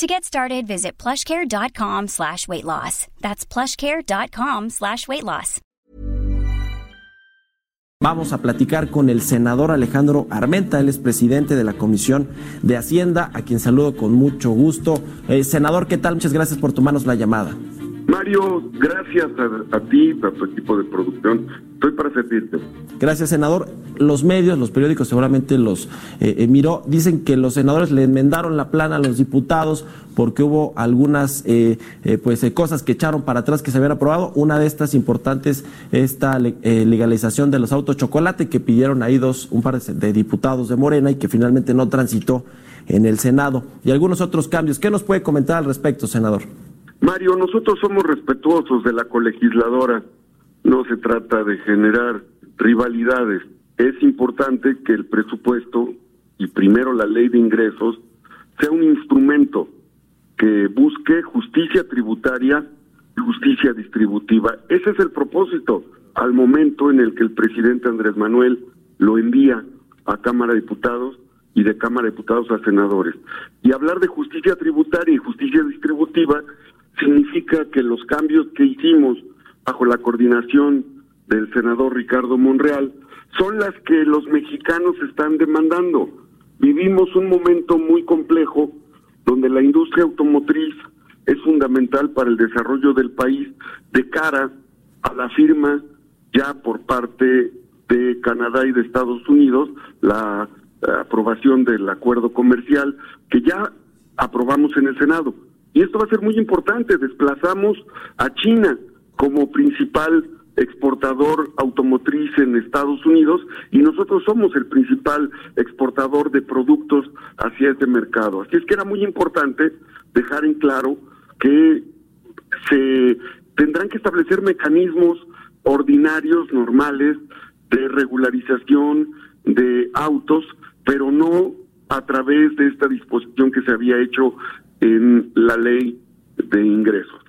To get started, visit plushcare.com slash weight loss. That's plushcare.com slash weight loss. Vamos a platicar con el senador Alejandro Armenta, él es presidente de la Comisión de Hacienda, a quien saludo con mucho gusto. Eh, senador, ¿qué tal? Muchas gracias por tomarnos la llamada. Mario, gracias a, a ti, a tu equipo de producción. Estoy para servirte. Gracias, senador. Los medios, los periódicos seguramente los eh, eh, miró. Dicen que los senadores le enmendaron la plana a los diputados porque hubo algunas eh, pues cosas que echaron para atrás que se habían aprobado. Una de estas importantes, esta legalización de los autos chocolate que pidieron ahí dos, un par de, de diputados de Morena y que finalmente no transitó en el Senado. Y algunos otros cambios. ¿Qué nos puede comentar al respecto, senador? Mario, nosotros somos respetuosos de la colegisladora. No se trata de generar rivalidades. Es importante que el presupuesto y primero la ley de ingresos sea un instrumento que busque justicia tributaria y justicia distributiva. Ese es el propósito al momento en el que el presidente Andrés Manuel lo envía a Cámara de Diputados y de Cámara de Diputados a senadores. Y hablar de justicia tributaria y justicia distributiva significa que los cambios que hicimos bajo la coordinación del senador Ricardo Monreal son las que los mexicanos están demandando. Vivimos un momento muy complejo donde la industria automotriz es fundamental para el desarrollo del país de cara a la firma ya por parte de Canadá y de Estados Unidos la aprobación del acuerdo comercial que ya aprobamos en el Senado. Y esto va a ser muy importante. Desplazamos a China como principal exportador automotriz en Estados Unidos y nosotros somos el principal exportador de productos hacia este mercado. Así es que era muy importante dejar en claro que se tendrán que establecer mecanismos ordinarios, normales, de regularización de autos, pero no a través de esta disposición que se había hecho en la ley de ingresos.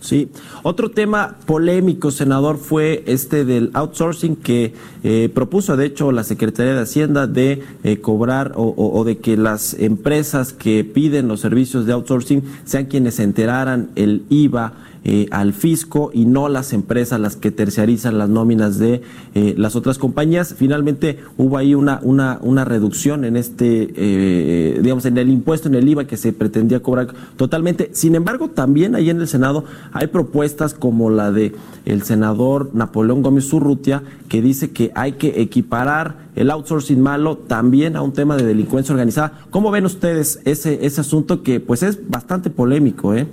Sí. Otro tema polémico, senador, fue este del outsourcing que eh, propuso, de hecho, la Secretaría de Hacienda de eh, cobrar o, o, o, de que las empresas que piden los servicios de outsourcing sean quienes enteraran el IVA eh, al fisco y no las empresas las que terciarizan las nóminas de eh, las otras compañías. Finalmente hubo ahí una, una, una reducción en este, eh, digamos, en el impuesto, en el IVA que se pretendía cobrar totalmente. Sin embargo, también ahí en el Senado hay propuestas como la de el senador Napoleón Gómez Urrutia, que dice que hay que equiparar el outsourcing malo también a un tema de delincuencia organizada. ¿Cómo ven ustedes ese, ese asunto que pues es bastante polémico, eh?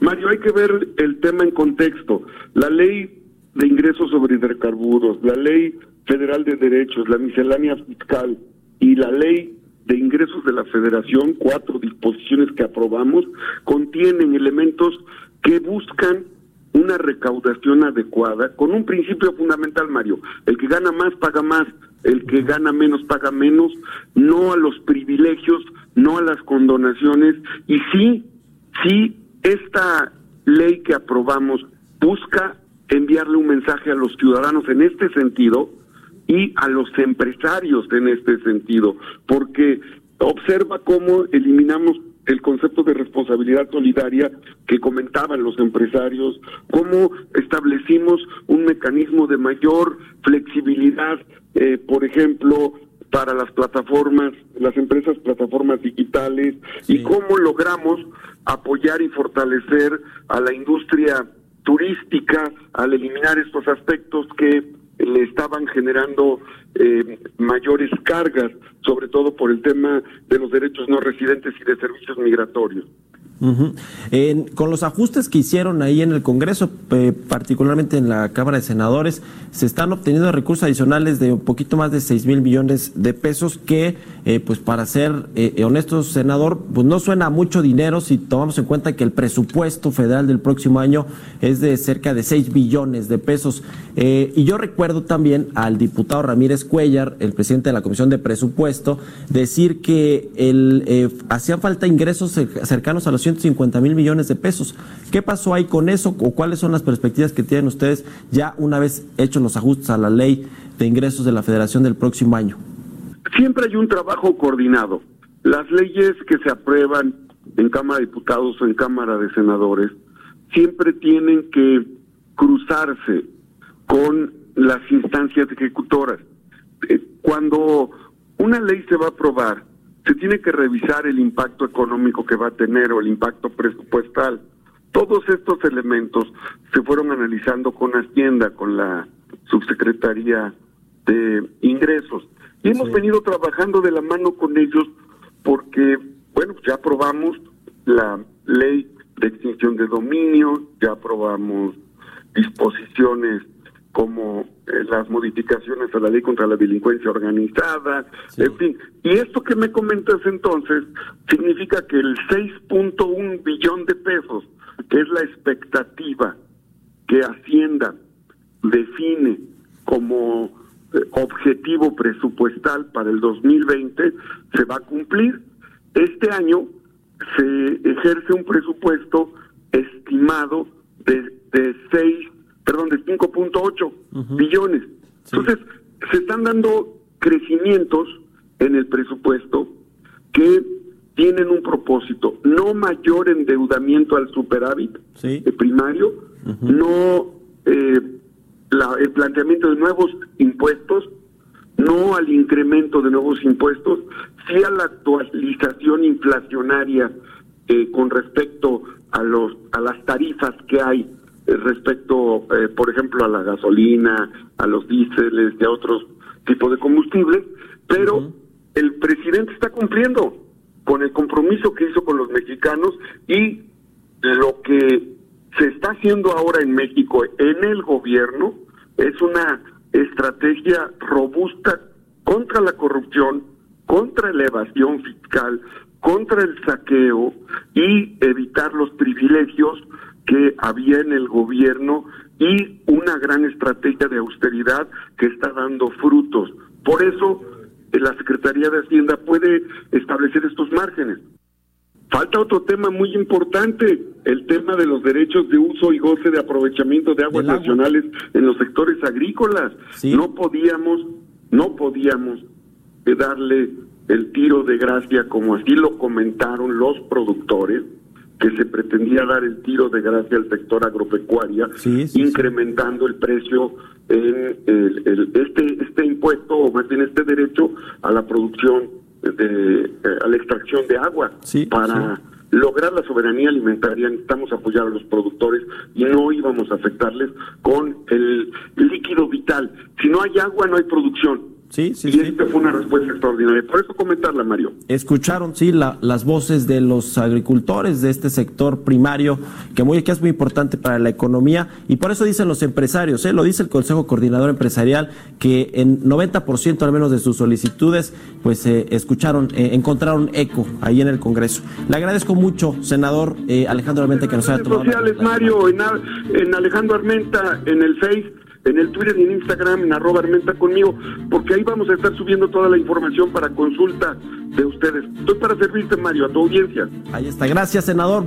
Mario, hay que ver el tema en contexto. La ley de ingresos sobre hidrocarburos, la ley federal de derechos, la miscelánea fiscal y la ley de ingresos de la federación, cuatro disposiciones que aprobamos, contienen elementos que buscan una recaudación adecuada con un principio fundamental, Mario. El que gana más paga más, el que gana menos paga menos, no a los privilegios, no a las condonaciones y sí, sí esta ley que aprobamos busca enviarle un mensaje a los ciudadanos en este sentido y a los empresarios en este sentido, porque observa cómo eliminamos el concepto de responsabilidad solidaria que comentaban los empresarios, cómo establecimos un mecanismo de mayor flexibilidad, eh, por ejemplo, para las plataformas, las empresas plataformas digitales sí. y cómo logramos apoyar y fortalecer a la industria turística al eliminar estos aspectos que le estaban generando eh, mayores cargas, sobre todo por el tema de los derechos no residentes y de servicios migratorios. Con los ajustes que hicieron ahí en el Congreso, particularmente en la Cámara de Senadores, se están obteniendo recursos adicionales de un poquito más de 6 mil millones de pesos que, eh, pues para ser eh, honestos, senador, pues no suena mucho dinero si tomamos en cuenta que el presupuesto federal del próximo año es de cerca de 6 billones de pesos. Eh, y yo recuerdo también al diputado Ramírez Cuellar, el presidente de la Comisión de Presupuesto, decir que el, hacían falta ingresos cercanos a los 150 mil millones de pesos. ¿Qué pasó ahí con eso o cuáles son las perspectivas que tienen ustedes ya una vez hechos los ajustes a la ley de ingresos de la Federación del próximo año? Siempre hay un trabajo coordinado. Las leyes que se aprueban en Cámara de Diputados o en Cámara de Senadores siempre tienen que cruzarse con las instancias ejecutoras. Eh, cuando una ley se va a aprobar, se tiene que revisar el impacto económico que va a tener o el impacto presupuestal. Todos estos elementos se fueron analizando con Hacienda, con la subsecretaría de ingresos. Y hemos venido trabajando de la mano con ellos porque, bueno, ya aprobamos la ley de extinción de dominio, ya aprobamos disposiciones como eh, las modificaciones a la ley contra la delincuencia organizada, en fin. Y esto que me comentas entonces significa que el 6.1 billón de pesos, que es la expectativa que Hacienda define como eh, objetivo presupuestal para el 2020 se va a cumplir. Este año se ejerce un presupuesto estimado de, de 6, perdón, de 5.8 billones. Entonces, se están dando crecimientos en el presupuesto que tienen un propósito, no mayor endeudamiento al superávit primario, no eh, el planteamiento de nuevos impuestos, no al incremento de nuevos impuestos, sí a la actualización inflacionaria eh, con respecto a los a las tarifas que hay respecto, eh, por ejemplo, a la gasolina, a los diésel y a otros tipos de combustibles, pero el presidente está cumpliendo con el compromiso que hizo con los mexicanos y lo que se está haciendo ahora en México en el gobierno es una estrategia robusta contra la corrupción, contra la evasión fiscal, contra el saqueo y evitar los privilegios que había en el gobierno y una gran estrategia de austeridad que está dando frutos. Por eso la Secretaría de Hacienda puede establecer estos márgenes. Falta otro tema muy importante, el tema de los derechos de uso y goce de aprovechamiento de aguas nacionales en los sectores agrícolas. No podíamos, no podíamos darle el tiro de gracia como así lo comentaron los productores, que se pretendía dar el tiro de gracia al sector agropecuaria, incrementando el precio en el, este este impuesto o más bien este derecho a la producción de, eh, a la extracción de agua para lograr la soberanía alimentaria necesitamos apoyar a los productores y no íbamos a afectarles con el líquido vital. Si no hay agua, no hay producción. Sí, sí, y esta fue una respuesta extraordinaria. Por eso comentarla, Mario. Escucharon, sí, la, las voces de los agricultores de este sector primario, que, muy, que es muy importante para la economía, y por eso dicen los empresarios, ¿eh? lo dice el Consejo Coordinador Empresarial, que en 90% al menos de sus solicitudes, pues eh, escucharon, eh, encontraron eco ahí en el Congreso. Le agradezco mucho, senador eh, Alejandro Armenta, que nos haya tomado. sociales, Mario, en, en Alejandro Armenta, en el Face en el Twitter y en Instagram, en arroba Armenta conmigo, porque ahí vamos a estar subiendo toda la información para consulta de ustedes. Estoy para servirte, Mario, a tu audiencia. Ahí está. Gracias, senador.